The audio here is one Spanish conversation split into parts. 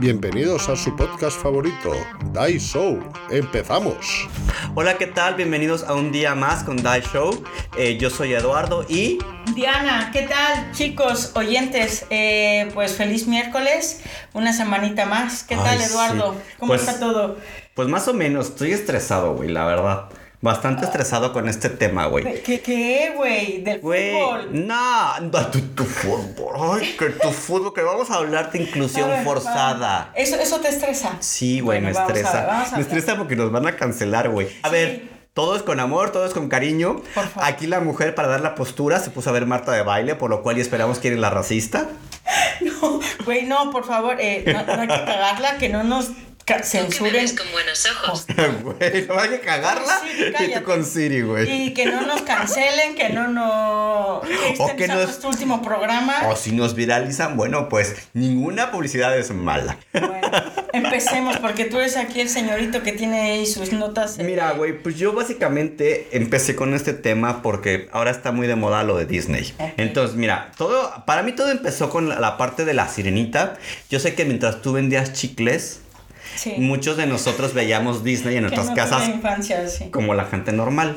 Bienvenidos a su podcast favorito, Die Show. ¡Empezamos! Hola, ¿qué tal? Bienvenidos a un día más con Die Show. Eh, yo soy Eduardo y... Diana, ¿qué tal chicos, oyentes? Eh, pues feliz miércoles, una semanita más. ¿Qué tal Eduardo? sí. ¿Cómo Pues- está todo? Pues más o menos, estoy estresado, güey, la verdad. Bastante estresado con este tema, güey. ¿Qué, qué, güey? Del Güey, fútbol. no, no, tu, tu fútbol, ay, que tu fútbol, que vamos a hablar de inclusión ver, forzada. ¿Eso, ¿Eso te estresa? Sí, güey, Bueno, me estresa. ver, me estresa porque nos van a cancelar, güey. A Sí. ver, todo es con amor, todo es con cariño. Por favor. Aquí la mujer para dar la postura se puso a ver Marta de baile, por lo cual y esperamos que eres la racista. No, güey, no, por favor, eh, no, no hay que cagarla, que no nos Me censuren. ves con buenos ojos. Güey, no hay que cagarla. Sí, y tú con Siri, güey. Y que no nos cancelen, que no nos... O este que nos- nuestro último programa. O si nos viralizan, bueno, pues ninguna publicidad es mala. Bueno, empecemos, porque tú eres aquí el señorito que tiene ahí sus notas. eh, Mira, güey, pues yo básicamente empecé con este tema porque ahora está muy de moda lo de Disney. Entonces, mira, todo, para mí todo empezó con la, la parte de la sirenita. Yo sé que mientras tú vendías chicles, sí. muchos de nosotros veíamos Disney en nuestras no casas tuve infancia, sí. como la gente normal.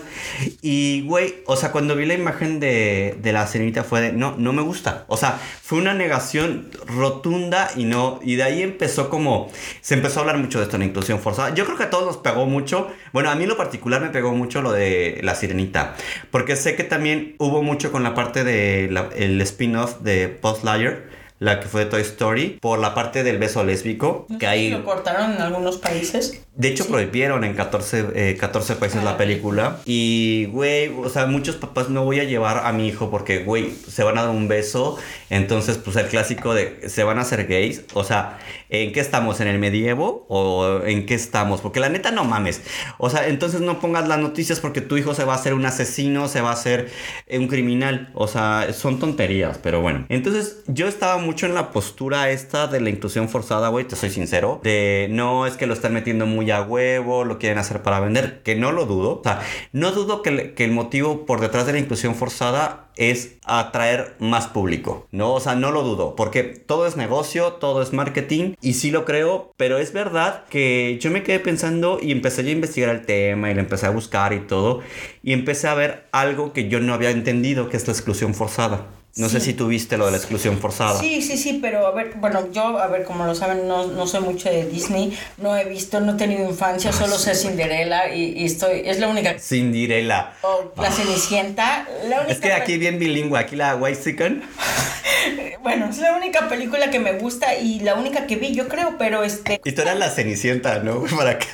Y, güey, o sea, cuando vi la imagen de, de la sirenita fue de, no, no me gusta. O sea, fue una negación rotunda y no, y de ahí empezó como, se empezó a hablar mucho de esto, la inclusión forzada. Yo creo que a todos nos pegó mucho, bueno, a mí en lo particular me pegó mucho lo de la sirenita, porque sé que también hubo mucho con la parte del el spin-off de Post Liar. La que fue de Toy Story, por la parte del beso lésbico, No que hay... Lo cortaron en algunos países. De hecho, Sí. prohibieron en 14, eh, 14 países Ah, la película. Y, güey, o sea, muchos papás no voy a llevar a mi hijo porque, güey, se van a dar un beso. Entonces, pues el clásico de se van a hacer gays. O sea, ¿en qué estamos? ¿En el medievo? ¿O en qué estamos? Porque la neta, no mames. O sea, entonces no pongas las noticias porque tu hijo se va a hacer un asesino, se va a hacer eh, un criminal. O sea, son tonterías, pero bueno. Entonces, yo estaba mucho en la postura esta de la inclusión forzada, güey, te soy sincero. De no es que lo están metiendo muy a huevo, lo quieren hacer para vender, que no lo dudo. O sea, no dudo que, el- motivo por detrás de la inclusión forzada es atraer más público, ¿no? O sea, no lo dudo, porque todo es negocio, todo es marketing, y sí lo creo, pero es verdad que yo me quedé pensando y empecé a investigar el tema y le empecé a buscar y todo, y empecé a ver algo que yo no había entendido, que es la exclusión forzada. No sé si tú viste lo de la exclusión forzada. Sí, sí, sí, pero a ver, bueno, yo, a ver, como lo saben, no, no soy mucho de Disney, no he visto, no he tenido infancia, solo sé Cinderella y, y estoy, es la única, Cinderella. o la Cenicienta, la única, Es que aquí bien bilingüe, aquí la White Chicken. bueno, es la única película que me gusta y la única que vi, yo creo, pero este, Y tú eras la cenicienta, ¿no? Para que.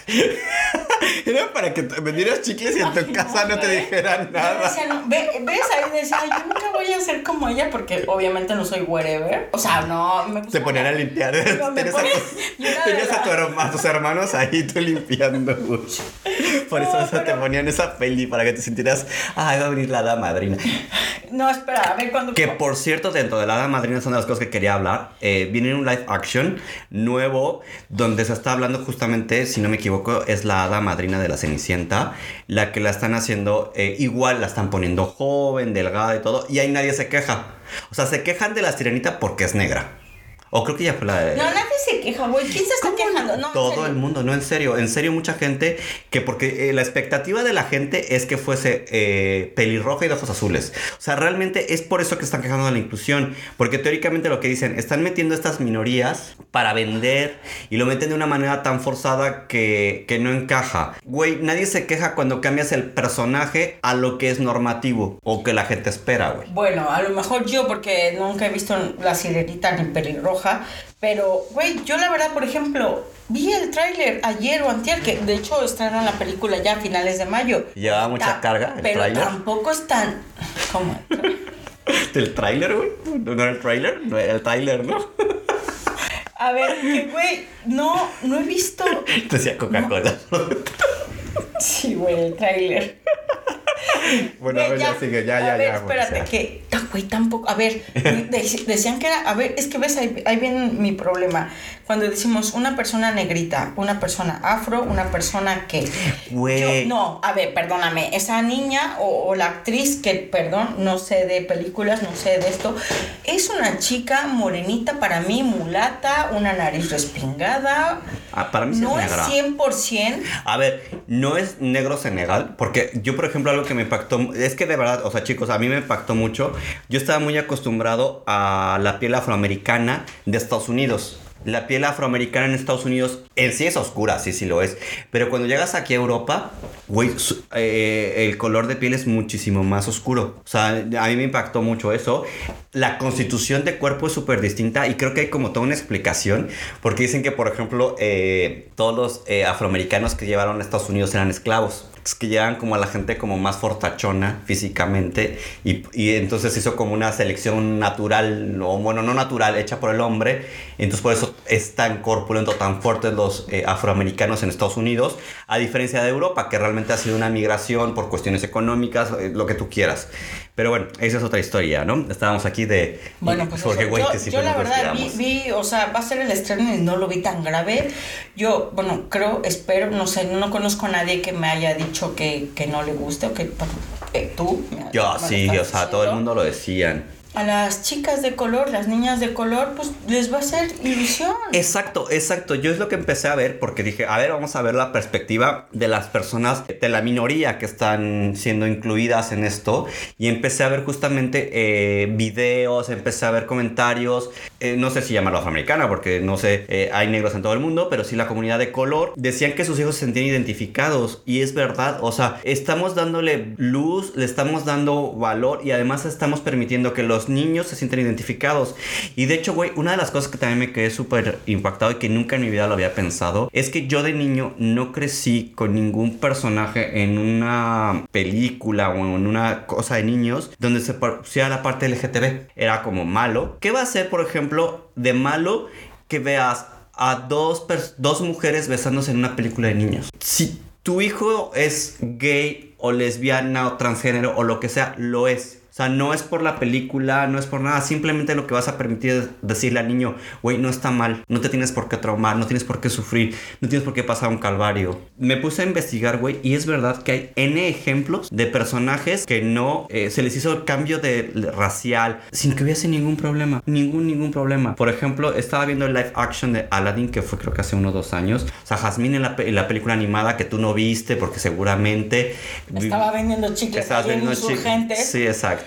Era para que te vendieras chicles y en tu casa no, te dijeran nada. ¿Ves? Ahí decía, yo nunca voy a ser como ella porque obviamente no soy wherever. O sea, no, me. Se ponían a limpiar. Tenías, a, tus hermanos ahí tú limpiando. Por eso te ponían esa peli para que te sintieras. Ay, va a venir la hada madrina. No, espera, a ver cuando. Que por cierto, dentro de la Hada Madrina son de las cosas que quería hablar. Eh, viene un live action nuevo donde se está hablando justamente, si no me equivoco, es la Hada Madrina de la Cenicienta. La que la están haciendo eh, igual, la están poniendo joven, delgada y todo. Y ahí nadie se queja. O sea, se quejan de la sirenita porque es negra. O creo que ya fue la de... No, nadie se queja, güey. ¿Quién se está quejando? No, Todo el mundo, no en serio, en serio mucha gente que porque eh, la expectativa de la gente es que fuese eh, pelirroja y de ojos azules. O sea, realmente es por eso que están quejando de la inclusión, porque teóricamente lo que dicen, están metiendo estas minorías para vender y lo meten de una manera tan forzada que, que no encaja. Güey, nadie se queja cuando cambias el personaje a lo que es normativo o que la gente espera, güey. Bueno, a lo mejor yo, porque nunca he visto la sirenita ni pelirroja. Pero, güey, yo la verdad, por ejemplo, vi el tráiler ayer o antier, que de hecho estrenan la película ya a finales de mayo. Llevaba mucha Ta- carga el Pero tampoco es tan... ¿Cómo? ¿El tráiler, güey? ¿No era el tráiler? No era el tráiler, ¿no? A ver, güey, no, no he visto. Decía Coca-Cola. Sí, güey, el tráiler. Bueno, a Ve, ver, ya, sigue, ya, a ya, ver, ya. espérate, o sea. que. ¿Te güey, tampoco. A ver, de- decían que era. A ver, es que ves, ahí, ahí viene mi problema. Cuando decimos una persona negrita, una persona afro, una persona que. Yo- no, a ver, perdóname. Esa niña o, o la actriz que, perdón, no sé de películas, no sé de esto, es una chica morenita para mí, mulata, una nariz respingada. Ah, para mí sí no es es negra. 100%. A ver, no es negro Senegal, porque yo, por ejemplo, algo que me impactó, es que de verdad, o sea, chicos, a mí me impactó mucho. Yo estaba muy acostumbrado a la piel afroamericana de Estados Unidos. La piel afroamericana en Estados Unidos en sí es oscura, sí, sí lo es. Pero cuando llegas aquí a Europa, güey, eh, el color de piel es muchísimo más oscuro. O sea, a mí me impactó mucho eso. La constitución de cuerpo es súper distinta y creo que hay como toda una explicación. Porque dicen que, por ejemplo, eh, todos los eh, afroamericanos que llevaron a Estados Unidos eran esclavos. Que llevan como a la gente como más fortachona físicamente y, y entonces hizo como una selección natural, o bueno, no natural, hecha por el hombre. Entonces por eso es tan corpulento, tan fuertes los eh, afroamericanos en Estados Unidos, a diferencia de Europa, que realmente ha sido una migración por cuestiones económicas, eh, lo que tú quieras. Pero bueno, esa es otra historia, ¿no? Estábamos aquí de... Bueno, pues eso. güey, que yo la verdad vi, vi, o sea, va a ser el estreno y no lo vi tan grave. Yo, bueno, creo, espero, no sé, no conozco a nadie que me haya dicho que, que no le guste o que eh, tú. Yo sí, o sea, todo el mundo lo decían. A las chicas de color, las niñas de color, pues les va a hacer ilusión. Exacto, exacto. Yo es lo que empecé a ver porque dije, a ver, vamos a ver la perspectiva de las personas de la minoría que están siendo incluidas en esto. Y empecé a ver justamente eh, videos, empecé a ver comentarios. eh, no sé si llamarlo afroamericana porque no sé, eh, hay negros en todo el mundo, pero sí la comunidad de color. Decían que sus hijos se sentían identificados. Y es verdad, o sea, estamos dándole luz, le estamos dando valor y además estamos permitiendo que los niños se sientan identificados. Y de hecho, güey, una de las cosas que también me quedé súper impactado y que nunca en mi vida lo había pensado es que yo de niño no crecí con ningún personaje en una película o en una cosa de niños donde se pusiera la parte LGTB. Era como malo. ¿Qué va a ser, por ejemplo, de malo que veas a dos, dos mujeres besándose en una película de niños? Si tu hijo es gay o lesbiana o transgénero o lo que sea, lo es. O sea, no es por la película, no es por nada. Simplemente lo que vas a permitir es decirle al niño, güey, no está mal. No te tienes por qué traumar, no tienes por qué sufrir, no tienes por qué pasar un calvario. Me puse a investigar, güey, y es verdad que hay N ejemplos de personajes que no eh, se les hizo el cambio de racial sin que hubiese ningún problema. Ningún, ningún problema. Por ejemplo, estaba viendo el live action de Aladdin, que fue creo que hace unos dos años. O sea, Jasmine en la, en la película animada que tú no viste porque seguramente... Estaba vendiendo chicles Estabas ahí en viendo chi- Insurgentes. Sí, exacto.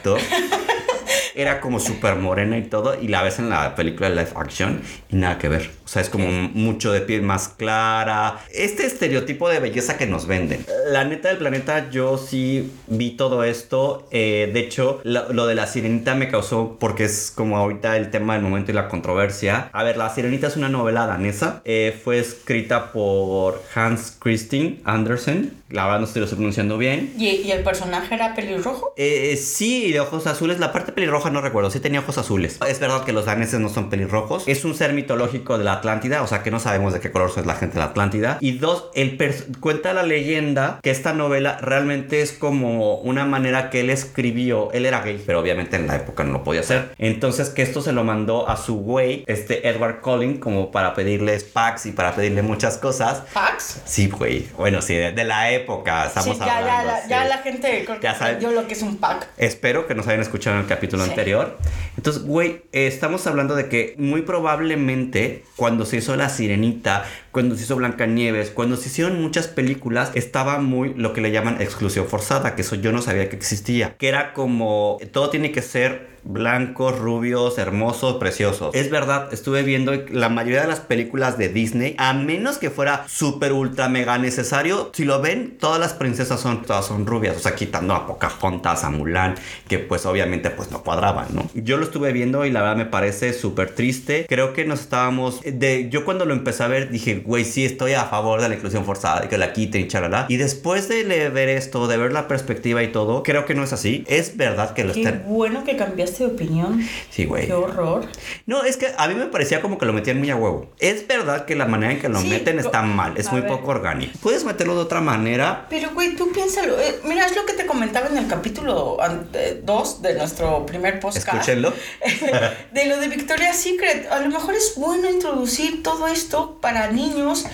Era como súper morena y todo, y la ves en la película live action y nada que ver. O sea, es como mucho de piel más clara. Este estereotipo de belleza que nos venden. La neta del planeta, yo sí vi todo esto. Eh, de hecho, lo, lo de la sirenita me causó, porque es como ahorita el tema del momento y la controversia. A ver, La sirenita es una novela danesa. Eh, fue escrita por Hans Christian Andersen. La verdad no estoy lo estoy pronunciando bien. ¿Y, y el personaje era pelirrojo? Eh, sí, de ojos azules. La parte pelirroja no recuerdo. Sí tenía ojos azules. Es verdad que los daneses no son pelirrojos. Es un ser mitológico de la Atlántida. O sea que no sabemos de qué color es la gente de la Atlántida. Y dos, el cuenta la leyenda que esta novela realmente es como una manera que él escribió. Él era gay, pero obviamente en la época no lo podía hacer. Entonces que esto se lo mandó a su güey, este Edward Collin, como para pedirles packs y para pedirle muchas cosas. ¿Fax? Sí, güey. Bueno, sí, de, de la época estamos sí, ya, hablando. ya, la, ya la gente Ya sabe. entendió lo que es un pack. Espero que nos hayan escuchado en el capítulo Sí. anterior. Entonces, güey, eh, estamos hablando de que muy probablemente cuando se hizo La Sirenita, cuando se hizo Blancanieves, cuando se hicieron muchas películas, estaba muy lo que le llaman exclusión forzada, que eso yo no sabía que existía. Que era como todo tiene que ser blancos, rubios, hermosos, preciosos. Es verdad, estuve viendo la mayoría de las películas de Disney, a menos que fuera súper ultra mega necesario, si lo ven, todas las princesas son todas son rubias, o sea, quitando a Pocahontas, a Mulan, que pues obviamente pues no cuadraban, ¿no? Yo lo estuve viendo y la verdad me parece súper triste. Creo que nos estábamos de yo cuando lo empecé a ver dije, güey, sí estoy a favor de la inclusión forzada, que la quiten y charala. Y después de ver esto, de ver la perspectiva y todo, creo que no es así. Es verdad que lo Qué están bueno que cambiaste cambiaste de opinión? Sí, güey. Qué horror. No, es que a mí me parecía como que lo metían muy a huevo. Es verdad que la manera en que lo Sí, meten está mal, es muy ver. poco orgánico. Puedes meterlo de otra manera. Pero, güey, tú piénsalo. eh, mira, es lo que te comentaba en el capítulo 2 de nuestro primer podcast. Escúchenlo. de lo de Victoria's Secret. A lo mejor es bueno introducir todo esto para niños.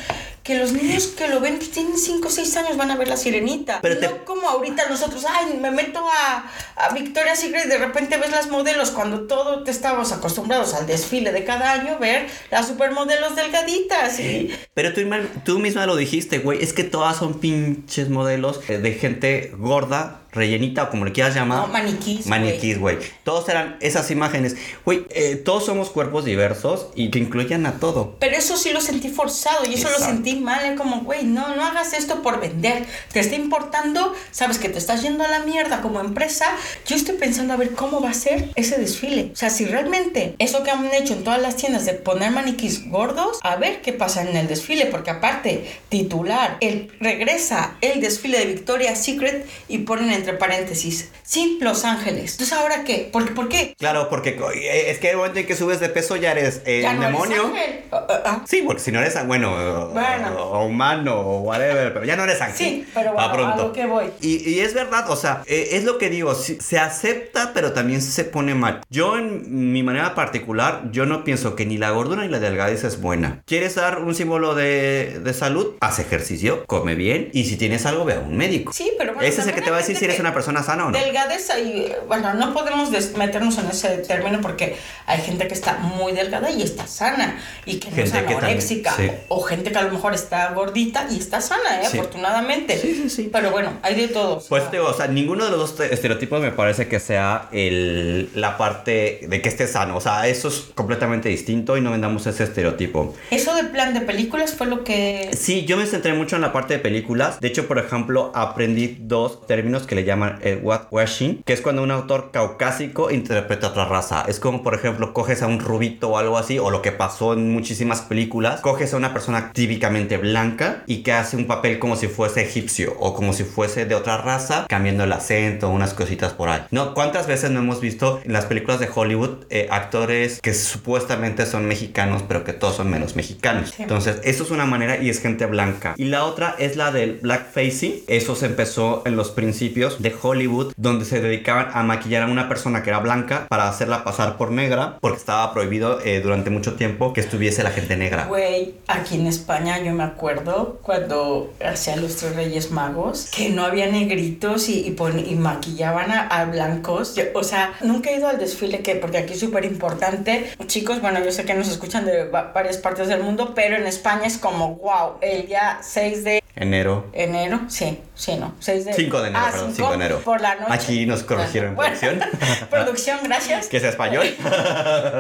Que los niños que lo ven, que tienen 5 o 6 años, van a ver la sirenita. Pero te- No como ahorita nosotros, ay, me meto a, a Victoria's Secret y de repente ves las modelos cuando todo te estábamos acostumbrados al desfile de cada año, ver las supermodelos delgaditas y... Pero tú, misma- tú misma lo dijiste, güey. Es que todas son pinches modelos eh, de gente gorda, rellenita o como le quieras llamar. No, maniquís. Maniquís, güey. Todos eran esas imágenes. Güey, eh, todos somos cuerpos diversos y que incluyan a todo. Pero eso sí lo sentí forzado y eso Exacto. lo sentí mal, eh, como, güey, no, no hagas esto por vender. Te está importando, sabes que te estás yendo a la mierda como empresa. Yo estoy pensando a ver cómo va a ser ese desfile. O sea, si realmente eso que han hecho en todas las tiendas de poner maniquís gordos, a ver qué pasa en el desfile, porque aparte, titular, el, regresa el desfile de Victoria's Secret y ponen entre paréntesis, sin Los Ángeles. Entonces, ¿ahora qué? ¿Por, ¿por qué? Claro, porque eh, es que el momento en que subes de peso ya eres eh, Ya no demonio. Ah, ah, ah. Sí, porque si no eres, bueno, Bueno. o, o humano o whatever, pero ya no eres ángel. Sí, pero bueno, a pronto. lo que voy. Y, y es verdad, o sea, eh, es lo que digo, sí, se acepta, pero también se pone mal. Yo en mi manera particular, yo no pienso que ni la gordura ni la delgadez es buena. ¿Quieres dar un símbolo de, de salud? Haz ejercicio, come bien y si tienes algo, ve a un médico. Sí, pero bueno, Ese es el que te va a decir si eres gente una persona sana o no. Delgadez ahí, bueno, no podemos meternos en ese término porque hay gente que está muy delgada y está sana y que no Gente es también, anoréxica sí. o gente que a lo mejor está gordita y está sana, ¿eh? Sí. afortunadamente. Sí, sí, sí. Pero bueno, hay de todos. Pues te digo, o sea, ninguno de los dos te- estereotipos me parece que sea el, la parte de que esté sano. O sea, eso es completamente distinto y no vendamos ese estereotipo. Eso de plan de películas fue lo que Sí, yo me centré mucho en la parte de películas. De hecho, por ejemplo, aprendí dos términos que le llaman el whitewashing, que es cuando un autor caucásico interpreta a otra raza. Es como, por ejemplo, coges a un rubito o algo así, o lo que pasó en muchísimas películas, coges a una persona típicamente blanca y que hace un papel como si fuese egipcio o como si fuese de otra raza, cambiando el acento, unas cositas por ahí. No, ¿cuántas veces no hemos visto en las películas de Hollywood eh, actores que supuestamente son mexicanos, pero que todos son menos mexicanos? Sí. Entonces, eso es una manera y es gente blanca. Y la otra es la del blackfacing. Eso se empezó en los principios de Hollywood, donde se dedicaban a maquillar a una persona que era blanca para hacerla pasar por negra, porque estaba prohibido eh, durante mucho tiempo que estuviese la gente negra. Güey, aquí en España yo me acuerdo cuando hacían los tres reyes magos, que no había negritos y, y, maquillaban a, blancos. O sea, nunca he ido al desfile, que porque aquí es súper importante. Chicos, bueno, yo sé que nos escuchan de va- varias partes del mundo, pero en España es como, wow, el día 6 de Enero. enero, sí, sí, no, 6 de... 5 de enero, Ah, perdón, 5 cinco de enero. Por la noche. Aquí nos corrigieron en Bueno, producción. producción, gracias. Que es español.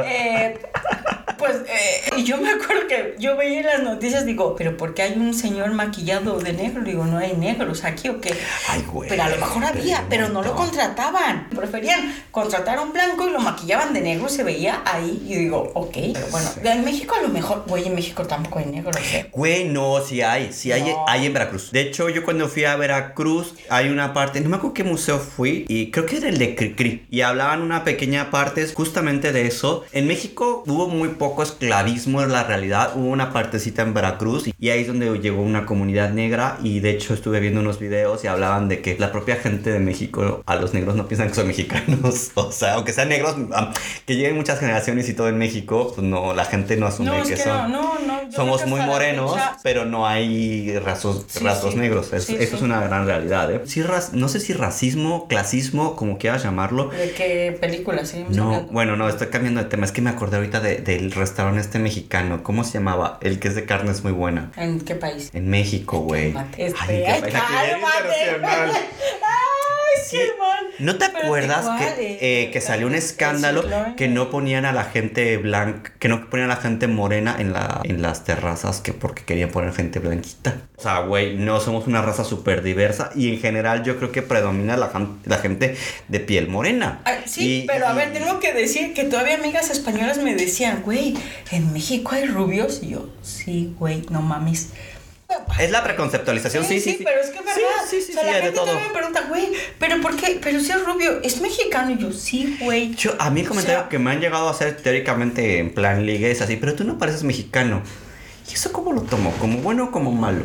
Eh, pues eh, y yo me acuerdo que yo veía las noticias, digo, pero ¿por qué hay un señor maquillado de negro? Digo, no hay negros aquí o qué. Ay, güey. Pero a lo mejor había, pero no lo contrataban. Preferían contratar a un blanco y lo maquillaban de negro se veía ahí. Y digo, ok, pero bueno, en México a lo mejor, güey, en México tampoco hay negros, ¿eh? Güey, no, sí hay, sí hay, No. hay en Veracruz. De hecho, yo cuando fui a Veracruz, hay una parte, no me acuerdo qué museo fui, y creo que era el de Cricri, y hablaban una pequeña parte justamente de eso. En México hubo muy poco esclavismo, es la realidad, hubo una partecita en Veracruz, y ahí es donde llegó una comunidad negra, y de hecho estuve viendo unos videos y hablaban de que la propia gente de México, a los negros no piensan que son mexicanos, o sea, aunque sean negros, que lleguen muchas generaciones y todo en México, pues no, la gente no asume No, es que, que son no, no, somos muy morenos, fecha- pero no hay rasgos, Sí, rasgos sí. negros. Es- Sí, eso sí. es una gran realidad. ¿eh? Sí, no sé si racismo, clasismo, como quieras llamarlo. ¿De qué película seguimos No, bueno, no, estoy cambiando de tema. Es que me acordé ahorita de- del restaurante este mexicano. ¿Cómo se llamaba? El que es de carne es muy buena. ¿En qué país? En México, güey. Este, Ay, qué ay, cálmate. internacional. Sí. ¿No te Pero, ¿de acuerdas que, Eh, eh, que salió un escándalo que no ponían a la gente blanca, que no ponían a la gente morena en, la, en las terrazas que porque querían poner gente blanquita? O sea, güey, no somos una raza súper diversa y en general yo creo que predomina la, la gente de piel morena. Sí, Y- pero a ver, tengo que decir que todavía amigas españolas me decían, güey, ¿en México hay rubios? Y yo, sí, güey, no mames. Es la preconceptualización, sí, sí. sí, pero es que es verdad. Sí, sí, sí, o sea, sí, la gente todo. todavía me pregunta, güey, ¿pero por qué? Pero si es rubio, ¿es mexicano? Y yo, sí, güey. Yo, a mí el comentario O sea- que me han llegado a hacer teóricamente en plan ligue es así, pero tú no pareces mexicano. ¿Y eso cómo lo tomo? ¿Como bueno o como malo?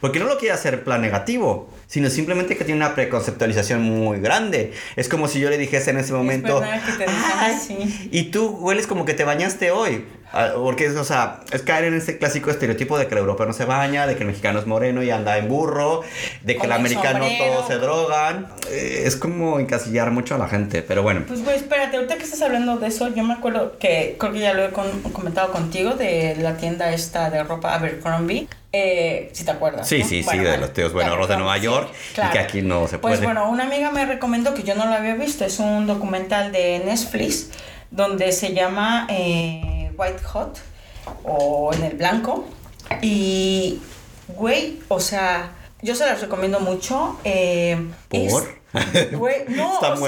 Porque no lo quiere hacer en plan negativo, sino simplemente que tiene una preconceptualización muy grande. Es como si yo le dijese en ese momento, verdad que te "Ay, así". y tú hueles como que te bañaste hoy. Ah, Porque es, o sea, es caer en ese clásico estereotipo de que el europeo no se baña, de que el mexicano es moreno y anda en burro, de que Con el americano sombrero. todos se drogan. Eh, es como encasillar mucho a la gente, pero bueno. Pues, güey, espérate, ahorita que estás hablando de eso, yo me acuerdo que creo que ya lo he con- comentado contigo de la tienda esta de ropa Abercrombie. Eh, si te acuerdas. Sí, ¿no? sí, sí, Bueno, de bueno, los tíos buenos de Nueva York sí, y claro. que aquí no se puede. Pues bueno, una amiga me recomendó que yo no lo había visto. Es un documental de Netflix donde se llama eh, White Hot o En el Blanco. Y, güey, o sea, yo se las recomiendo mucho. eh, es- ¿Por? Güey, no. ¿Están.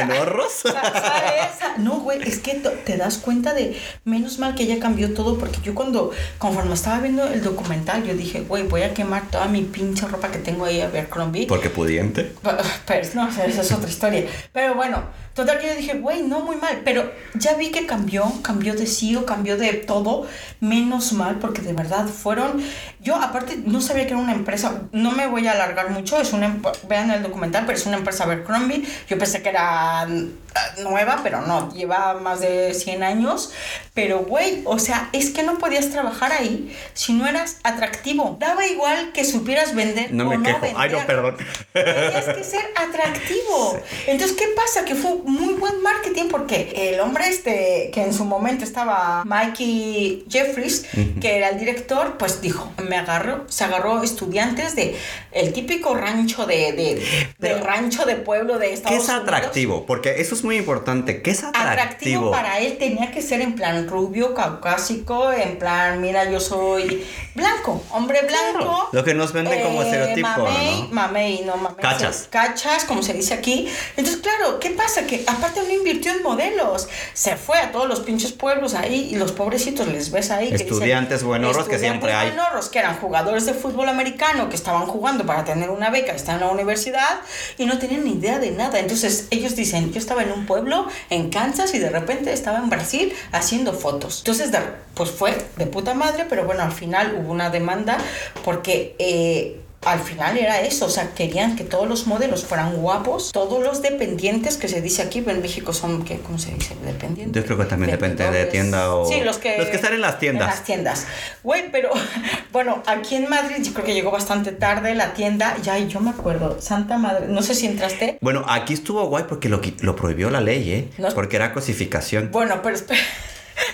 No, güey, es que te das cuenta de, menos mal que ya cambió todo, porque yo cuando, conforme estaba viendo el documental, yo dije, güey, voy a quemar toda mi pinche ropa que tengo ahí a Abercrombie. Porque pudiente. Pa- Pero no, o sea, esa es otra historia. Pero bueno, total que yo dije, güey, no muy mal. Pero ya vi que cambió, cambió de CEO, cambió de todo. Menos mal, porque de verdad fueron. Yo, aparte, no sabía que era una empresa. No me voy a alargar mucho. Es una. em- Vean el documental, pero es una empresa Abercrombie. Yo pensé que era mm, nueva, pero no. Lleva más de 100 años. Pero, güey, o sea, es que no podías trabajar ahí si no eras atractivo. Daba igual que supieras vender. No o me quejo. Ay, no, vender. perdón. Tenías que ser atractivo. Entonces, ¿qué pasa? Que fue muy buen marketing porque el hombre este, que en su momento estaba Mikey Jeffries, que era el director, pues dijo, me agarro, se agarró estudiantes de el típico rancho de, de, rancho de pueblo de ¿Qué Estados es Unidos. atractivo? Porque eso es muy importante. ¿Qué es atractivo? Atractivo para él tenía que ser en plan rubio, caucásico, en plan, mira, yo soy blanco, hombre blanco. Claro, lo que nos venden como estereotipo, mamey, ¿no? Mamey, no mamey. Cachas. Cachas, como se dice aquí. Entonces, claro, ¿qué pasa? Que aparte no invirtió en modelos. Se fue a todos los pinches pueblos ahí y los pobrecitos les ves ahí. que dicen, Estudiantes buenorros que siempre hay. buenorros que eran jugadores de fútbol americano que estaban jugando para tener una beca, están en la universidad y no tenían ni idea de nada. Entonces ellos dicen, yo estaba en un pueblo en Kansas y de repente estaba en Brasil haciendo fotos. Entonces, pues fue de puta madre, pero bueno, al final hubo una demanda porque... eh, al final era eso, o sea, querían que todos los modelos fueran guapos, todos los dependientes que se dice aquí, pero en México son, ¿qué, ¿cómo se dice? Dependientes. Yo creo que también depende de tienda o- Sí, los que... los que están en las tiendas. En las tiendas. Güey, pero bueno, aquí en Madrid yo creo que llegó bastante tarde la tienda. Ya, yo me acuerdo, Santa Madre, no sé si entraste. Bueno, aquí estuvo guay porque lo, lo prohibió la ley, ¿eh? No- Porque era cosificación. Bueno, pero.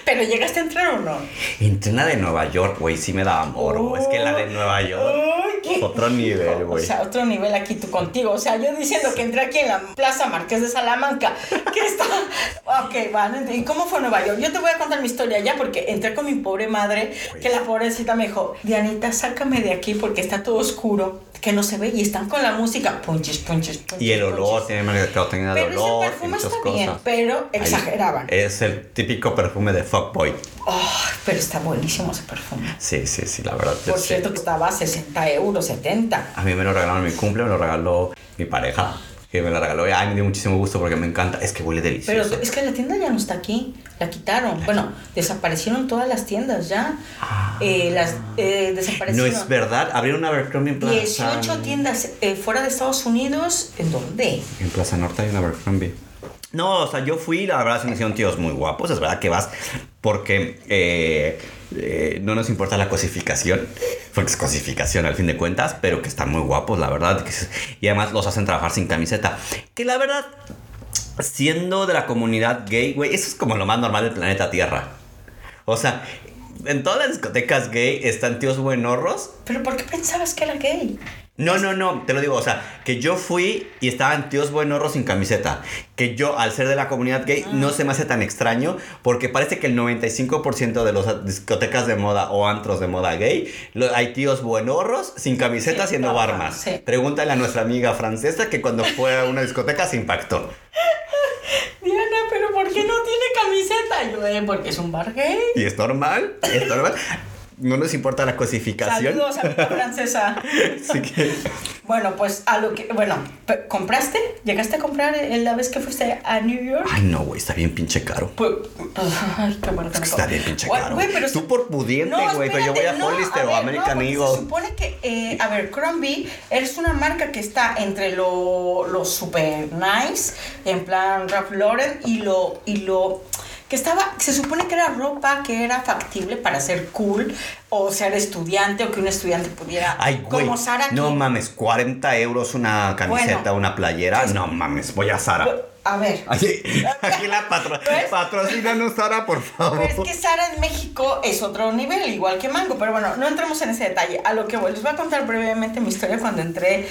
¿Pero llegaste a entrar o no? Entré en la de Nueva York, güey, sí me daba güey. Es que la de Nueva York. Qué- Otro nivel, O güey. sea, otro nivel aquí tú contigo. O sea, yo diciendo que entré aquí en la Plaza Marqués de Salamanca. Que está. Ok, vale. ¿Y cómo fue Nueva York? Yo te voy a contar mi historia ya porque entré con mi pobre madre. Que la pobrecita me dijo: Dianita, sácame de aquí porque está todo oscuro. Que no se ve y están con la música. Punches, punches, punches. Y el olor, tiene mercadotecnia de Pero olor, ese perfume está bien, cosas. pero Ahí- exageraban. Es el típico perfume de fuckboy. Ay, pero está buenísimo ese perfume. Sí, sí, sí, la verdad. Por sí. cierto, que estaba a 60 euros, 70. A mí me lo regalaron en mi cumple, me lo regaló mi pareja. Que me la regaló. Ay, me dio muchísimo gusto porque me encanta. Es que huele Pero delicioso. es que la tienda ya no está aquí, la quitaron. Bueno, desaparecieron todas las tiendas ya. Eh, las eh, no desaparecieron. es verdad. Abrieron una Abercrombie en Plaza. 18 tiendas eh, fuera de Estados Unidos. ¿En dónde? En Plaza Norte hay una Abercrombie. No, o sea, yo fui la verdad se me hicieron tíos muy guapos. Es verdad que vas porque eh, no nos importa la cosificación. Porque es cosificación al fin de cuentas, pero que están muy guapos, la verdad. Y además los hacen trabajar sin camiseta. Que la verdad, siendo de la comunidad gay, güey, eso es como lo más normal del planeta Tierra. O sea, en todas las discotecas gay están tíos buenorros ¿Pero por qué pensabas que era gay? No, no, no, te lo digo, o sea, que yo fui y estaban tíos buenorros sin camiseta. Que yo, al ser de la comunidad gay, no se me hace tan extraño porque parece que el 95% de las discotecas de moda o antros de moda gay, lo- hay tíos buenorros sin camiseta Sí, haciendo ajá, barmas. sí. Pregúntale a nuestra amiga francesa que cuando fue a una discoteca se impactó. Diana, ¿pero por qué no tiene camiseta? Yo, eh, porque es un bar gay. Y es normal, es normal. No les importa la cosificación. Saludos a mi francesa. Así que, Bueno, pues a lo que. Bueno, ¿compraste? ¿Llegaste a comprar la vez que fuiste a New York? ay no, güey, está bien pinche caro. Pues. Ay, qué bueno que no. Está bien pinche caro. güey, pero Tú por pudiente, No, güey, pero yo voy a no, Hollister o ver, American no, Eagle. Se supone que, eh, a ver, Crombie es una marca que está entre lo, lo super nice, en plan Ralph Lauren, y lo, y lo que estaba, se supone que era ropa que era factible para ser cool, o ser estudiante, o que un estudiante pudiera, Ay, güey. como Sara No King. mames, 40 euros una camiseta, Bueno. una playera. No mames, voy a Sara. A ver. Aquí, aquí la patro ¿Ves? patrocínanos, Sara, por favor. Pero es que Sara en México es otro nivel, igual que Mango. Pero bueno, no entremos en ese detalle. A lo que voy, les voy a contar brevemente mi historia cuando entré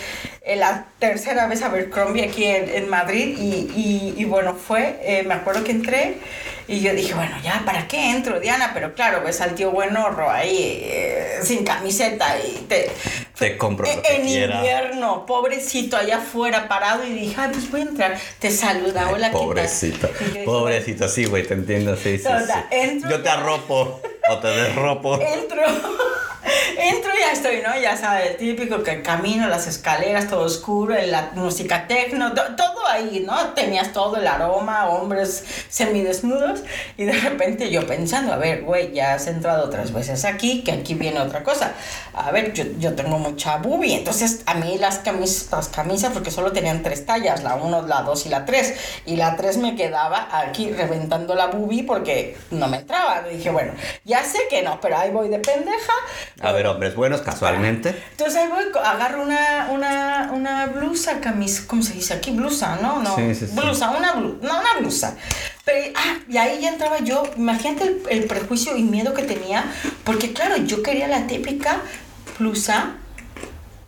la tercera vez a ver Crombie aquí en, en Madrid. Y, y- y bueno, fue, eh, me acuerdo que entré y yo dije, bueno, ya, ¿para qué entro, Diana? Pero claro, ves al tío buenorro ahí eh, sin camiseta y te... Te compro lo en- que En quiera. invierno, pobrecito, allá afuera parado y dije, ay, pues voy a entrar. Te saluda, Ay, hola, ¿qué tal? pobrecito, pobrecito, sí, güey, te entiendo, sí, sí, Total, sí. entro Yo te arropo o te desropo. Entro, entro y ya estoy, ¿no? Ya sabes, típico que camino, las escaleras, todo oscuro, la música tecno, to- todo ahí, ¿no? Tenías todo el aroma, hombres semidesnudos, y de repente yo pensando, a ver, güey, ya has entrado otras veces aquí, que aquí viene otra cosa. A ver, yo, yo tengo mucha boobie, entonces a mí las, camis, las camisas, porque solo tenían tres tallas, la 1, la 2 y la 3, y la 3 me quedaba aquí reventando la boobie porque no me entraba. Y dije, bueno, ya sé que no, pero ahí voy de pendeja. A ver, hombres buenos, casualmente. Entonces ahí voy, agarro una, una, una blusa, camisa, ¿cómo se dice aquí? Blusa, ¿no? no Sí, sí, sí. Blusa, una blusa, no, una blusa. Pero, ah, y ahí ya entraba yo, imagínate el, el prejuicio y miedo que tenía, porque claro, yo quería la típica blusa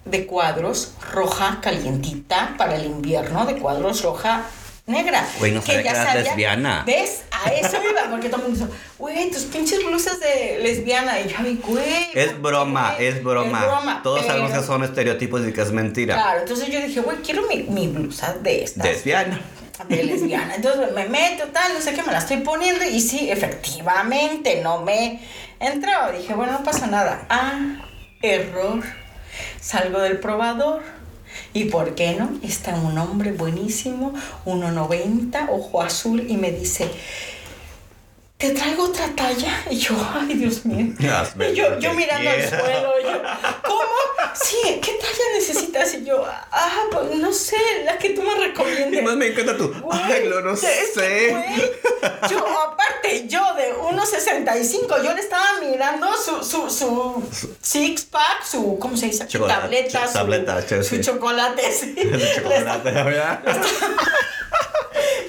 de cuadros roja calientita para el invierno, de cuadros roja negra. Güey, no sabía ya que eras lesbiana. ¿Ves? A eso iba, porque todo el mundo dice, güey, tus pinches blusas de lesbiana. Y yo, ay, güey. ¿por Es broma, qué? es broma. Todos pero- sabemos que son estereotipos y que es mentira. Claro, entonces yo dije, güey, quiero mi, mi blusa de estas. Lesbiana. De lesbiana. Entonces me meto, tal, no sé qué, me la estoy poniendo y sí, efectivamente, no me entraba. Dije, bueno, no pasa nada. Ah, error. Salgo del probador. ¿Y por qué no? Está un hombre buenísimo, 1,90, ojo azul, y me dice, ¿te traigo otra talla? Y yo, ay, Dios mío. Hazme Y yo, yo mirando al suelo, yo, ¿cómo? Sí, ¿qué talla necesitas? Y yo, ah, pues no sé, la que tú me Y recomiendes. más me encanta tú. Güey, Ay, lo no que, sé. güey, yo, aparte, yo de 1.65, yo le estaba mirando su, su, su six pack, su, ¿cómo se dice? Chocolate, tableta, su, tableta, su sí. chocolate, sí. Ese chocolate, ¿verdad?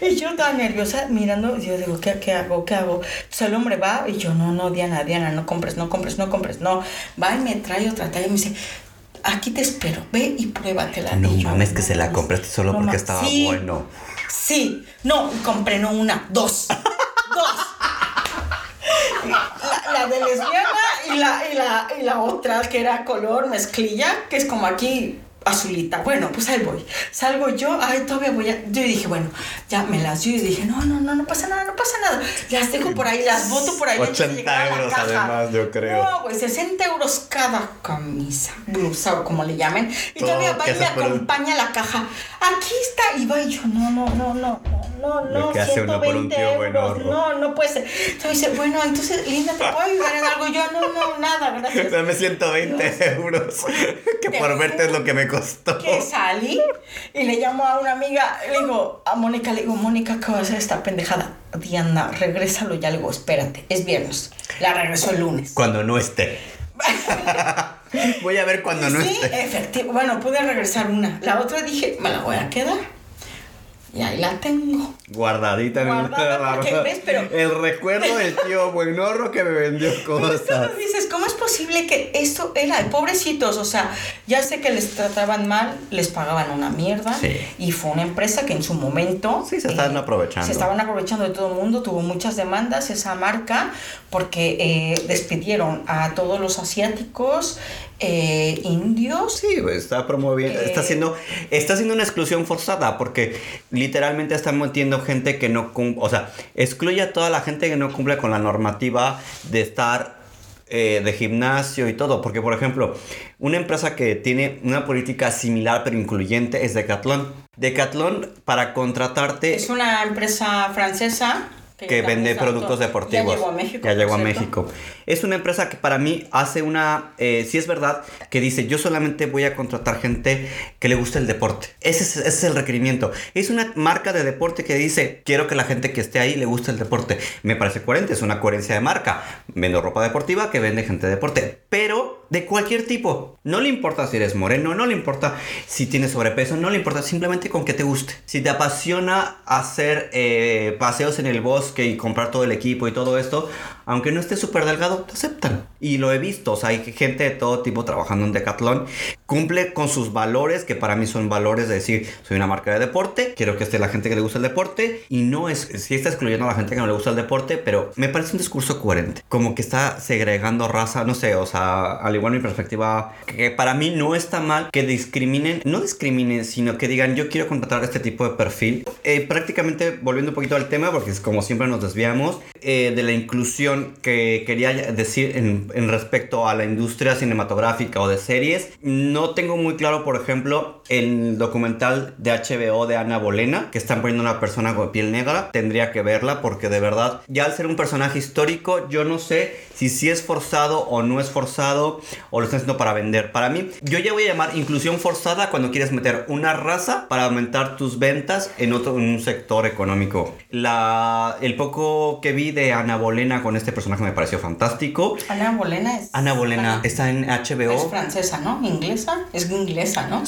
Y yo estaba nerviosa mirando, y yo digo, ¿qué, qué hago? ¿Qué hago? Entonces el hombre va y yo, no, no, Diana, Diana, no compres, no compres, no compres, no. Va y me trae otra talla y me dice, aquí te espero, ve y pruébatela. No Y yo, mames que se la compraste solo no porque estaba Sí, bueno. Sí, no, compré no una, dos. dos. La, la de lesbiana y la, y, la, y la otra que era color mezclilla, que es como aquí azulita. Bueno, pues ahí voy. Salgo yo, ay, todavía voy a... Yo dije, bueno, ya me las dio y dije, no, no, no, no pasa nada, no pasa nada. Las dejo por ahí, las boto por ahí. antes de 80 llegar a la euros caja. además, yo creo. No, güey, 60 euros cada camisa, blusa o como le llamen. Y Todo, todavía va y me el- acompaña a la caja. Aquí está. Y va y yo, no, no, no, no, no, no, que hace uno por un 120 tío euros. No, no puede ser. Entonces dice, bueno, entonces, Linda, ¿te puedo ayudar en algo? Yo, no, no, nada, gracias. Dame 120 euros. Que por verte es lo que me costó. Que salí y le llamo a una amiga, le digo a Mónica, le digo, Mónica, ¿qué va a hacer esta pendejada? Diana, regrésalo ya, le digo, espérate, es viernes. La regreso el lunes. Cuando no esté. Voy a ver cuando no sí, esté. efectivo. Bueno, pude regresar una. La otra dije, me la voy a quedar. Y ahí la tengo. Guardadita en el El recuerdo del tío buenorro que me vendió cosas. Entonces dices, ¿cómo es posible que esto era de pobrecitos? O sea, ya sé que les trataban mal, les pagaban una mierda. Sí. Y fue una empresa que en su momento. eh, Sí, se estaban aprovechando. Se estaban aprovechando de todo el mundo, tuvo muchas demandas esa marca porque eh, despidieron a todos los asiáticos, eh, indios. Sí, güey, está promoviendo, está Eh. haciendo, está haciendo una exclusión forzada porque literalmente están metiendo gente que no cumple, o sea, excluye a toda la gente que no cumple con la normativa de estar eh, de gimnasio y todo. Porque, por ejemplo, una empresa que tiene una política similar pero incluyente es Decathlon. Decathlon, para contratarte... Es una empresa francesa que, vende productos deportivos. Ya llegó a México. Ya llegó a. México. Es una empresa que para mí hace una... Eh, sí es verdad que dice, yo solamente voy a contratar gente que le guste el deporte. Ese es, ese es el requerimiento. Es una marca de deporte que dice, quiero que la gente que esté ahí le guste el deporte. Me parece coherente, es una coherencia de marca. Vendo ropa deportiva que vende gente de deporte. Pero de cualquier tipo. No le importa si eres moreno, no le importa si tienes sobrepeso, no le importa simplemente con que te guste. Si te apasiona hacer eh, paseos en el bosque y comprar todo el equipo y todo esto, aunque no estés súper delgado, te aceptan. Y lo he visto, o sea, hay gente de todo tipo trabajando en Decathlon. Cumple con sus valores, que para mí son valores de decir, soy una marca de deporte, quiero que esté la gente que le gusta el deporte. Y no es, sí está excluyendo a la gente que no le gusta el deporte, pero me parece un discurso coherente. Como que está segregando raza, no sé, o sea, al igual mi perspectiva, que para mí no está mal que discriminen, no discriminen, sino que digan, yo quiero contratar este tipo de perfil. Eh, prácticamente, volviendo un poquito al tema, porque es como siempre nos desviamos, eh, de la inclusión que quería decir en, en respecto a la industria cinematográfica o de series. No tengo muy claro, por ejemplo, el documental de HBO de Ana Bolena, que están poniendo una persona con piel negra. Tendría que verla porque de verdad, ya al ser un personaje histórico, yo no sé si sí es forzado o no es forzado o lo están haciendo para vender. Para mí, yo ya voy a llamar inclusión forzada cuando quieres meter una raza para aumentar tus ventas en otro en un sector económico. La, el poco que vi de Ana Bolena con este personaje me pareció fantástico. Ana Bolena es. Ana Bolena está en Es HBO. francesa, ¿no? Inglesa. Es inglesa, ¿no?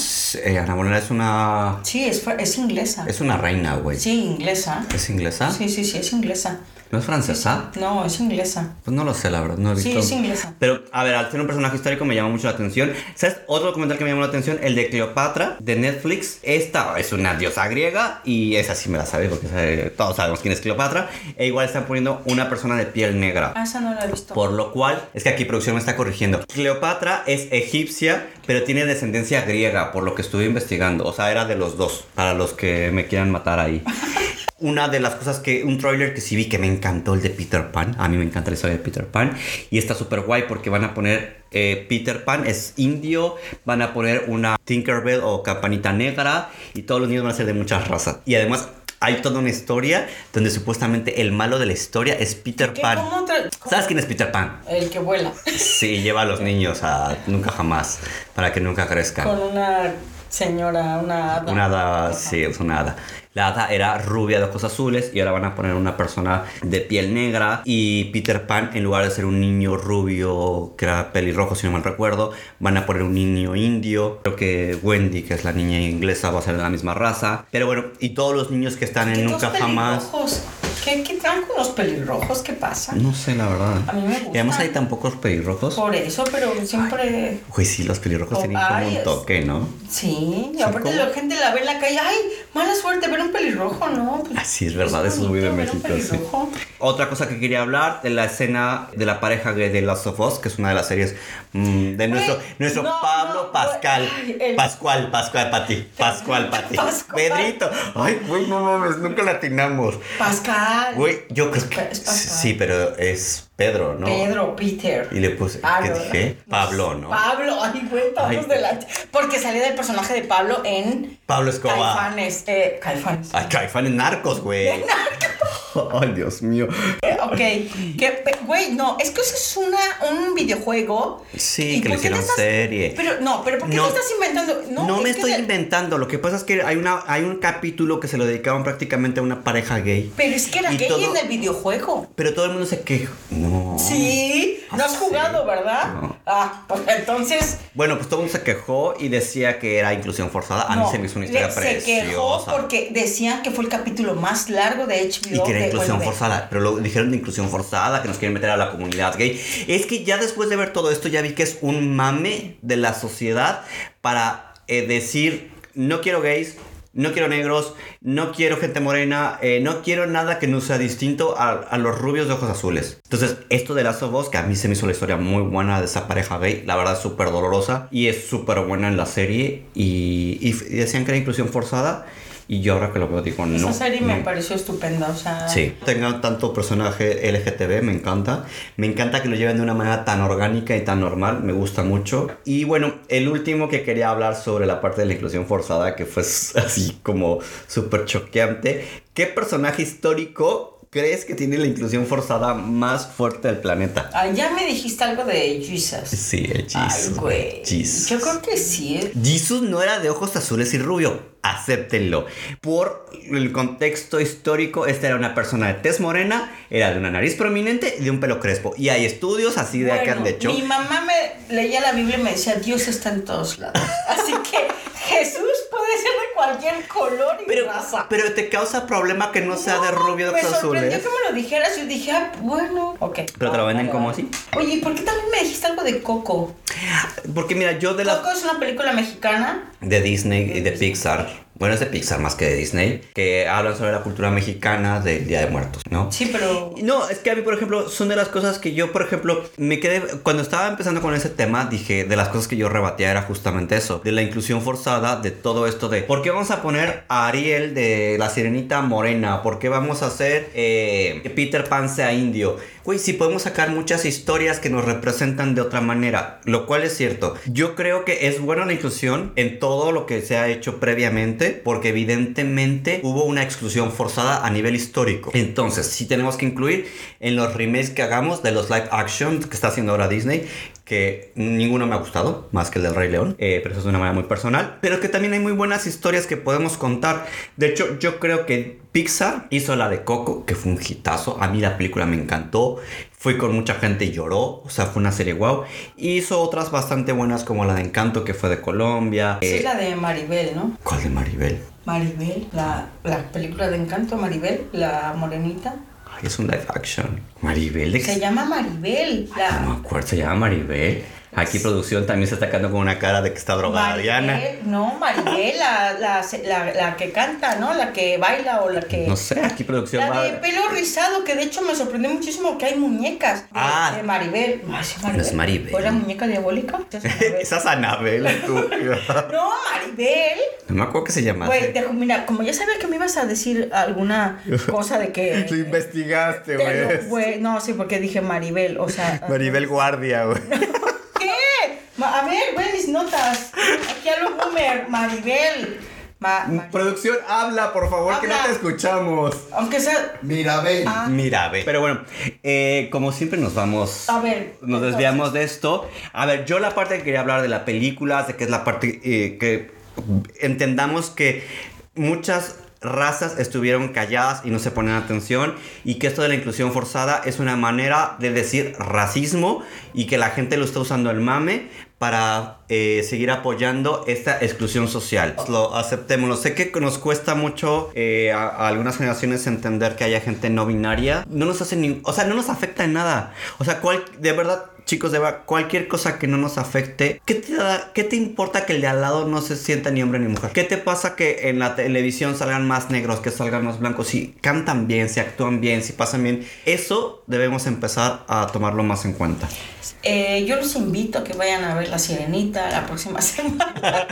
Eh, Ana Bolena es una Sí, es, es inglesa. es una reina, güey. Sí, inglesa. ¿Es inglesa? Sí, sí, sí, es inglesa. ¿No es francesa? No, es inglesa. Pues no lo sé, la verdad, no he Sí, visto. es inglesa. Pero, a ver, al ser un personaje histórico me llama mucho la atención. ¿Sabes? Otro documental que me llamó la atención, el de Cleopatra, de Netflix. Esta es una diosa griega y esa sí me la sabe porque sabe- todos sabemos quién es Cleopatra. E igual están poniendo una persona de piel negra. Ah, esa no la he visto. Por lo cual, es que aquí producción me está corrigiendo. Cleopatra es egipcia, pero tiene descendencia griega, por lo que estuve investigando. O sea, era de los dos, para los que me quieran matar ahí. Una de las cosas que, un tráiler que sí vi que me encantó, el de Peter Pan. A mí me encanta la historia de Peter Pan. Y está súper guay porque van a poner, eh, Peter Pan es indio, van a poner una Tinkerbell o campanita negra y todos los niños van a ser de muchas razas. Y además... Hay toda una historia donde supuestamente el malo de la historia es Peter ¿Qué? Pan. ¿Cómo tra- cómo? ¿Sabes quién es Peter Pan? El que vuela. Sí, lleva a los niños a nunca jamás, para que nunca crezcan. Con una señora, una hada. Una hada, sí, es una hada. La hada era rubia de ojos azules y ahora van a poner una persona de piel negra y Peter Pan, en lugar de ser un niño rubio que era pelirrojo, si no mal recuerdo, van a poner un niño indio. Creo que Wendy, que es la niña inglesa, va a ser de la misma raza. Pero bueno, y todos los niños que están ¿Qué en nunca jamás... pelirrojos? ¿Qué, ¿Qué traen con los pelirrojos? ¿Qué pasa? No sé, la verdad. A mí me gusta. Y además hay tan pocos pelirrojos. Por eso, pero siempre... Pues sí, los pelirrojos Oh, tienen como ay, un toque, ¿no? Sí, y aparte como- la gente la ve en la calle, ay, mala suerte ver un pelirrojo, ¿no? Pues, Así es verdad, eso es muy de México, sí. Otra cosa que quería hablar de la escena de la pareja de Last of Us, que es una de las series mm, de nuestro, nuestro no, Pablo no, Pascal. el- Pascual, Pascual Pati. Pascual Pati. Pascual. Pedrito. Ay, güey, no mames, nunca la atinamos. Güey, yo creo que. Sí, pero es Pedro, ¿no? Pedro, Peter. Y le puse. Pablo, ¿Qué dije? ¿no? Pablo, ¿no? Pablo, ay, güey, Pablo de la... Porque salía del personaje de Pablo en Pablo Escobar. Caifanes. Eh, Caifanes. Ay, Caifán en narcos, güey. Ay, Dios mío. Eh, ok, que, güey, no, es que eso es una, un videojuego. Sí, ¿Y que le hicieron estás- serie. Pero, no, pero ¿por qué No. te estás inventando? No, No, me estoy de- inventando. Lo que pasa es que hay, una, hay un capítulo que se lo dedicaban prácticamente a una pareja gay. Pero es que era Y gay todo- en el videojuego. Pero todo el mundo se queja. No. Sí, no has Ah, jugado. ¿verdad? No. Ah, pues entonces. Bueno, pues todo el mundo se quejó y decía que era inclusión forzada. A mí se me hizo una historia Se quejó preciosa. porque decían que fue el capítulo más largo de HBO. Y que era de- inclusión forzada, pero lo dijeron de inclusión forzada, que nos quieren meter a la comunidad gay. Es que ya después de ver todo esto, ya vi que es un mame de la sociedad para eh, decir, no quiero gays, no quiero negros, no quiero gente morena, eh, no quiero nada que no sea distinto a, a los rubios de ojos azules. Entonces, esto de Last of Us, que a mí se me hizo la historia muy buena de esa pareja gay, la verdad es súper dolorosa y es súper buena en la serie y, y decían que era inclusión forzada. Y yo ahora que lo veo digo, no. Esa serie me pareció estupenda, o sea... Sí, tengan tanto personaje LGTB, me encanta. Me encanta que lo lleven de una manera tan orgánica y tan normal, me gusta mucho. Y bueno, el último que quería hablar sobre la parte de la inclusión forzada, que fue así como súper choqueante. ¿Qué personaje histórico crees que tiene la inclusión forzada más fuerte del planeta? Ah, ya me dijiste algo de Jesus. Sí, el Ay, Jesus. güey. Jesus. Yo creo que sí. ¿eh? Jesus no era de ojos azules y rubio. Acéptenlo. Por el contexto histórico, esta era una persona de tez morena, era de una nariz prominente y de un pelo crespo. Y hay estudios así de que han Bueno, hecho. Mi mamá me leía la Biblia y me decía, Dios está en todos lados. Así que Jesús cualquier color y Pero, raza. pero te causa problema que no sea de rubio de me ojos sorprendió azules. que me lo dijeras yo dije, ah, bueno, ok. Pero te lo venden como así. Oye, ¿y por qué también me dijiste algo de Coco? Porque mira, yo de la Coco es una película mexicana. de Disney y de Pixar. Bueno, es de Pixar más que de Disney, que hablan sobre la cultura mexicana del Día de Muertos, ¿no? Sí, pero... No, es que a mí, por ejemplo, son de las cosas que yo, por ejemplo, me quedé, cuando estaba empezando con ese tema, dije, de las cosas que yo rebatía era justamente eso, de la inclusión forzada, de todo esto de, ¿por qué vamos a poner a Ariel de la sirenita morena? ¿Por qué vamos a hacer eh, que Peter Pan sea indio? Güey, sí podemos sacar muchas historias que nos representan de otra manera, lo cual es cierto. Yo creo que es buena la inclusión en todo lo que se ha hecho previamente, porque evidentemente hubo una exclusión forzada a nivel histórico. Entonces, sí tenemos que incluir en los remakes que hagamos de los live action que está haciendo ahora Disney, que ninguno me ha gustado, más que el del Rey León, eh, pero eso es de una manera muy personal, pero que también hay muy buenas historias que podemos contar. De hecho, yo creo que Pixar hizo la de Coco, que fue un hitazo. A mí la película me encantó. Fui con mucha gente y lloró. O sea, fue una serie wow. Hizo otras bastante buenas como la de Encanto, que fue de Colombia. Esa Eh, la de Maribel, ¿no? ¿Cuál de Maribel? Maribel, la, la película de Encanto, Maribel, la morenita. Es un live action. Maribel de Se llama Maribel. La, No me acuerdo, se llama Maribel. Aquí producción también se está sacando con una cara de que está drogada Diana. Maribel, no, Maribel, la, la, la, la que canta, ¿no? La que baila o la que... No sé, aquí producción La va de pelo rizado, que de hecho me sorprendió muchísimo que hay muñecas Ah. de Maribel. No, sí, Maribel. No es Maribel. ¿O la muñeca diabólica? Esa es Anabel, estúpida. No, Maribel. No me acuerdo que se llama. Güey, te- mira, como ya sabía que me ibas a decir alguna cosa de que... Lo investigaste, güey. güey, no, sí, porque dije Maribel, o sea... Maribel Guardia, güey. A ver, güey, mis notas. Aquí a lo boomer, Maribel. Ma- Ma- Producción, habla, por favor, que no te escuchamos. aunque sea... Mirabel. Ah. Mira, ve. Pero bueno, eh, como siempre nos vamos. A ver, Nos entonces. desviamos de esto. A ver, yo la parte que quería hablar de la película, de que es la parte eh, que entendamos que muchas razas estuvieron calladas y no se ponen atención y que esto de la inclusión forzada es una manera de decir racismo y que la gente lo está usando el mame para eh, seguir apoyando esta exclusión social. Lo aceptémoslo. Sé que nos cuesta mucho eh, a, algunas generaciones entender que haya gente no binaria. No nos hace ni... O sea, no nos afecta en nada. O sea, cual, de verdad, chicos, de verdad, cualquier cosa que no nos afecte, ¿qué te, da- ¿qué te importa que el de al lado no se sienta ni hombre ni mujer? ¿Qué te pasa que en la televisión salgan más negros, que salgan más blancos? Si cantan bien, si actúan bien, si pasan bien. Eso debemos empezar a tomarlo más en cuenta. Eh, yo los invito a que vayan a ver La Sirenita la próxima semana.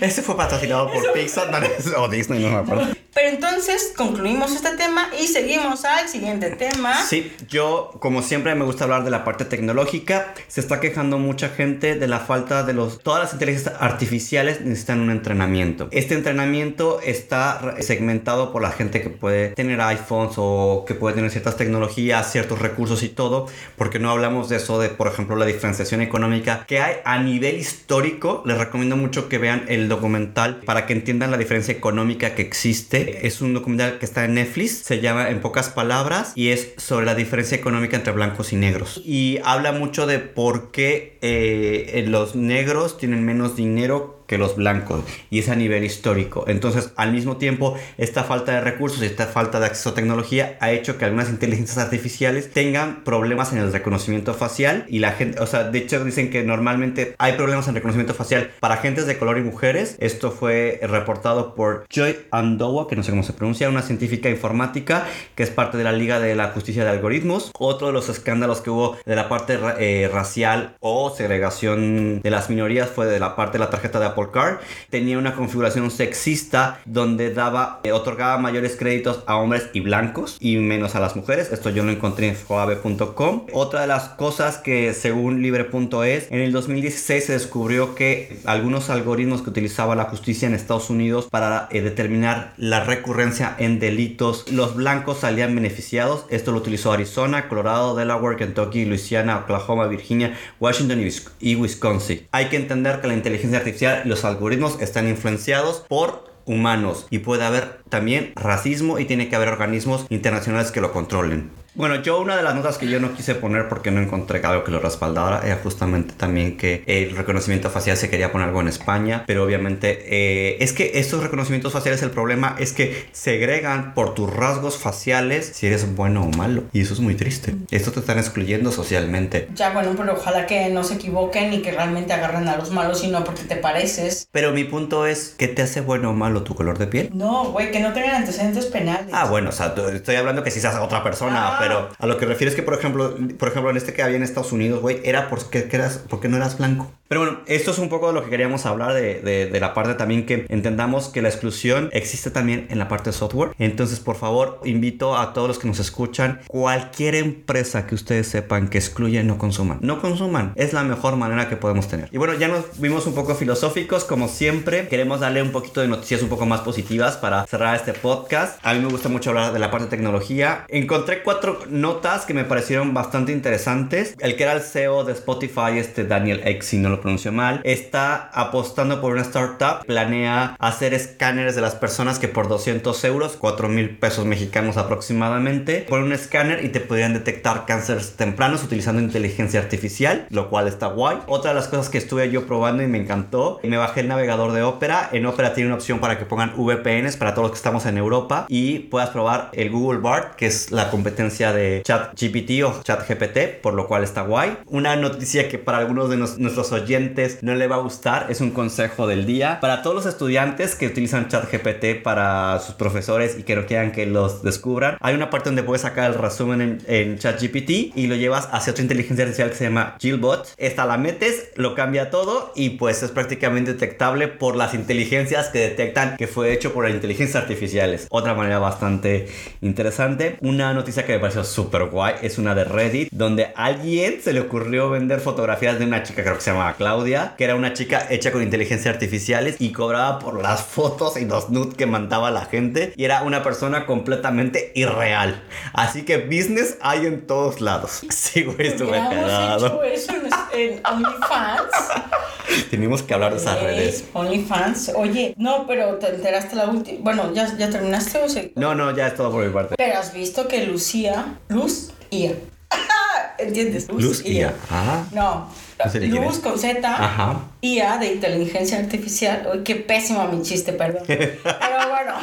Ese fue patrocinado por Pixar o Disney, no me acuerdo. Pero entonces concluimos este tema y seguimos al siguiente tema. Sí, yo como siempre me gusta hablar de la parte tecnológica. Se está quejando mucha gente de la falta de los... Todas las inteligencias artificiales necesitan un entrenamiento. Este entrenamiento está segmentado por la gente que puede tener iPhones o que puede tener ciertas tecnologías, ciertos recursos y todo, porque no hablamos de eso de, por ejemplo, la diferenciación económica que hay a nivel histórico. Les recomiendo mucho que vean el documental para que entiendan la diferencia económica que existe. Es un documental que está en Netflix, se llama En pocas palabras y es sobre la diferencia económica entre blancos y negros. Y habla mucho de por qué eh, los negros tienen menos dinero que los blancos y es a nivel histórico. Entonces, al mismo tiempo, esta falta de recursos y esta falta de acceso a tecnología ha hecho que algunas inteligencias artificiales tengan problemas en el reconocimiento facial y la gente, o sea, de hecho dicen que normalmente hay problemas en reconocimiento facial para gentes de color y mujeres. Esto fue reportado por Joy Andowa, que no sé cómo se pronuncia, una científica informática que es parte de la Liga de la Justicia de Algoritmos. Otro de los escándalos que hubo de la parte eh, racial o segregación de las minorías fue de la parte de la tarjeta de Apple Card. Tenía una configuración sexista donde daba, eh, otorgaba mayores créditos a hombres y blancos y menos a las mujeres. Esto yo lo encontré en foabe.com. Otra de las cosas que según libre.es, en el 2016 se descubrió que algunos algoritmos que utilizaba la justicia en Estados Unidos para eh, determinar la recurrencia en delitos, los blancos salían beneficiados. Esto lo utilizó Arizona, Colorado, Delaware, Kentucky, Louisiana, Oklahoma, Virginia, Washington y Wisconsin. Hay que entender que la inteligencia artificial los algoritmos están influenciados por humanos y puede haber también racismo y tiene que haber organismos internacionales que lo controlen. Bueno, yo una de las notas que yo no quise poner porque no encontré algo que lo respaldara era justamente también que el reconocimiento facial se quería poner algo en España, pero obviamente eh, es que estos reconocimientos faciales el problema es que segregan por tus rasgos faciales si eres bueno o malo y eso es muy triste. Esto te están excluyendo socialmente. Ya, bueno, pero ojalá que no se equivoquen y que realmente agarren a los malos y no porque te pareces. Pero mi punto es, ¿qué te hace bueno o malo tu color de piel? No, güey, que no tengan antecedentes penales. Ah, bueno, o sea, estoy hablando que si seas otra persona, Ah. Pero a lo que refieres que, por ejemplo, por ejemplo, en este que había en Estados Unidos, güey, era porque, que eras, porque no eras blanco. Pero bueno, esto es un poco de lo que queríamos hablar de, de, de la parte también que entendamos que la exclusión existe también en la parte de software. Entonces, por favor, invito a todos los que nos escuchan, cualquier empresa que ustedes sepan que excluye, no consuman. No consuman. Es la mejor manera que podemos tener. Y bueno, ya nos vimos un poco filosóficos, como siempre. Queremos darle un poquito de noticias un poco más positivas para cerrar este podcast. A mí me gusta mucho hablar de la parte de tecnología. Encontré cuatro notas que me parecieron bastante interesantes. El que era el CEO de Spotify, este Daniel X, si no lo pronuncio mal, está apostando por una startup. Planea hacer escáneres de las personas que por 200 euros, 4 mil pesos mexicanos aproximadamente, por un escáner y te podrían detectar cánceres tempranos utilizando inteligencia artificial, lo cual está guay. Otra de las cosas que estuve yo probando y me encantó, me bajé el navegador de Opera. En Opera tiene una opción para que pongan VPNs para todos los que estamos en Europa y puedas probar el Google Bard, que es la competencia de ChatGPT o ChatGPT, por lo cual está guay. Una noticia que para algunos de nos- nuestros oyentes no le va a gustar es un consejo del día. Para todos los estudiantes que utilizan ChatGPT para sus profesores y que no quieran que los descubran, hay una parte donde puedes sacar el resumen en, en ChatGPT y lo llevas hacia otra inteligencia artificial que se llama Gilbot. Esta la metes, lo cambia todo y pues es prácticamente detectable por las inteligencias que detectan que fue hecho por las inteligencias artificiales. Otra manera bastante interesante. Una noticia que me pareció súper guay es una de Reddit donde a alguien se le ocurrió vender fotografías de una chica, creo que se llamaba Claudia, que era una chica hecha con inteligencia artificiales y cobraba por las fotos y los nudes que mandaba la gente y era una persona completamente irreal. Así que business hay en todos lados. Sí, güey, estuve cagado. hecho eso en, en OnlyFans. Tenemos que hablar de esas redes. OnlyFans. Oye, no, pero te enteraste la última. Bueno, ¿ya, ¿ya terminaste o se.? No, no, ya es todo por mi parte. Pero has visto que Lucía. Luz Ia. ¿Entiendes? Luz y ya. Ah. No. Luz con Z. Ajá. IA de inteligencia artificial. Uy, qué pésimo mi chiste, perdón. Pero bueno.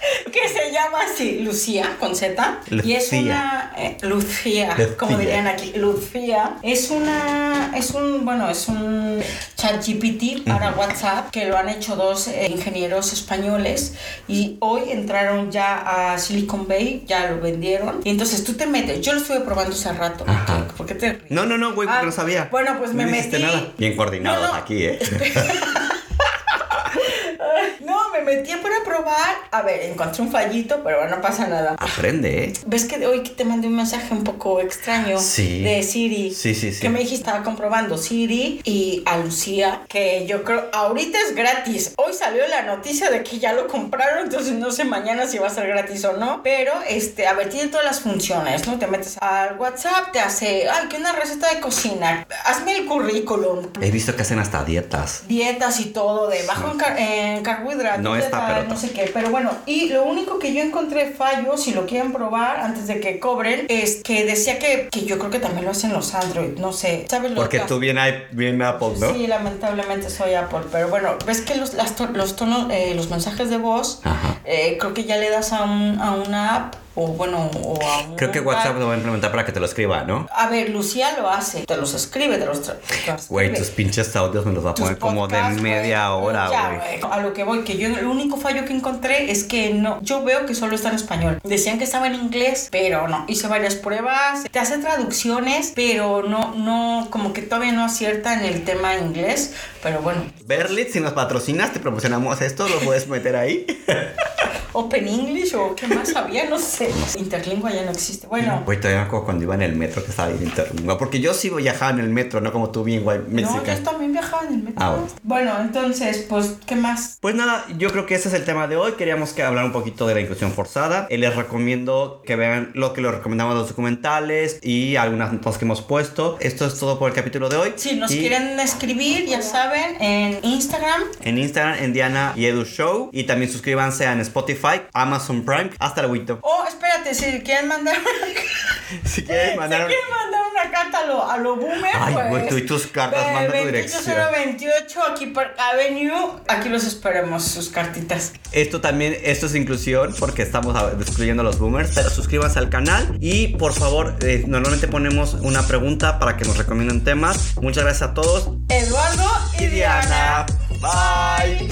que se llama así, Lucía con Z. Y es Lucía. una. eh, Lucía, como Lucía. dirían aquí. Lucía. Es una. Es un. Bueno, es un chat GPT para WhatsApp que lo han hecho dos eh, ingenieros españoles. Y hoy entraron ya a Silicon Bay, ya lo vendieron. Y entonces tú te metes. Yo lo estuve probando hace rato. Ajá. ¿Por qué te ríes? No, no, no, güey, porque Ah, no sabía. Bueno, pues me no dijiste metí. nada. Bien coordinados No, no. aquí, ¿eh? No, me metí para probar. A ver, encontré un fallito, pero bueno, no pasa nada. Aprende, ¿eh? ¿Ves que hoy te mandé un mensaje un poco extraño Sí. de Siri? Sí, sí, sí. Que me dijiste, estaba comprobando Siri y a Lucía, que yo creo, ahorita es gratis. Hoy salió la noticia de que ya lo compraron, entonces no sé mañana si va a ser gratis o no. Pero, este, a ver, tiene todas las funciones, ¿no? Te metes al WhatsApp, te hace, ay, que una receta de cocina. Hazme el currículum. He visto que hacen hasta dietas. dietas y todo de bajo en, car- en carbohidratos, No está, pero no sé pero bueno, y lo único que yo encontré fallo, si lo quieren probar antes de que cobren, es que decía que, que yo creo que también lo hacen los Android, no sé, ¿sabes lo Porque que tú bien, bien Apple, ¿no? Sí, lamentablemente soy Apple, pero bueno, ves que los, las los tonos, eh, los mensajes de voz, eh, creo que ya le das a, un- a una app o bueno, o a un Creo que. WhatsApp lo va a implementar para que te lo escriba, ¿no? A ver, Lucía lo hace, te los escribe, te los. Güey, tus pinches audios me los va a poner como de media hora, güey. A lo que voy, que yo el único fallo que encontré es que no, yo veo que solo está en español. Decían que estaba en inglés, pero no. Hice varias pruebas, te hace traducciones, pero no, no, como que todavía no acierta en el tema inglés. Pero bueno, Berlit, si nos patrocinas, te proporcionamos esto, lo puedes meter ahí. Open English o qué más había, no sé. Interlingua ya no existe. Bueno, Güey, todavía me acuerdo cuando iba en el metro que estaba bien interlingua. Porque yo sí viajaba en el metro, no como tú bien, güey, no, yo también viajaba en el metro. Ah, bueno. bueno, entonces, pues, ¿qué más? Pues nada, yo creo que ese es el tema de hoy. Queríamos que hablar un poquito de la inclusión forzada. Eh, les recomiendo que vean lo que les recomendamos los documentales y algunas notas que hemos puesto. Esto es todo por el capítulo de hoy. Si nos Y quieren escribir, ya saben, en Instagram, En Instagram, en Diana y Edu Show. Y también suscríbanse en Spotify, Amazon Prime. Hasta luego. Oh, espérate, si quieren mandar Si quieres si mandar... quieren mandar una carta a lo, a lo boomer, Ay, pues, güey, tú y tus cartas, de manda tu dirección. 28028 aquí por Avenue. Aquí los esperemos, sus cartitas. Esto también, esto es inclusión porque estamos excluyendo a los boomers. Pero suscríbanse al canal y por favor, eh, normalmente ponemos una pregunta para que nos recomienden temas. Muchas gracias a todos Eduardo y, y Diana. Bye.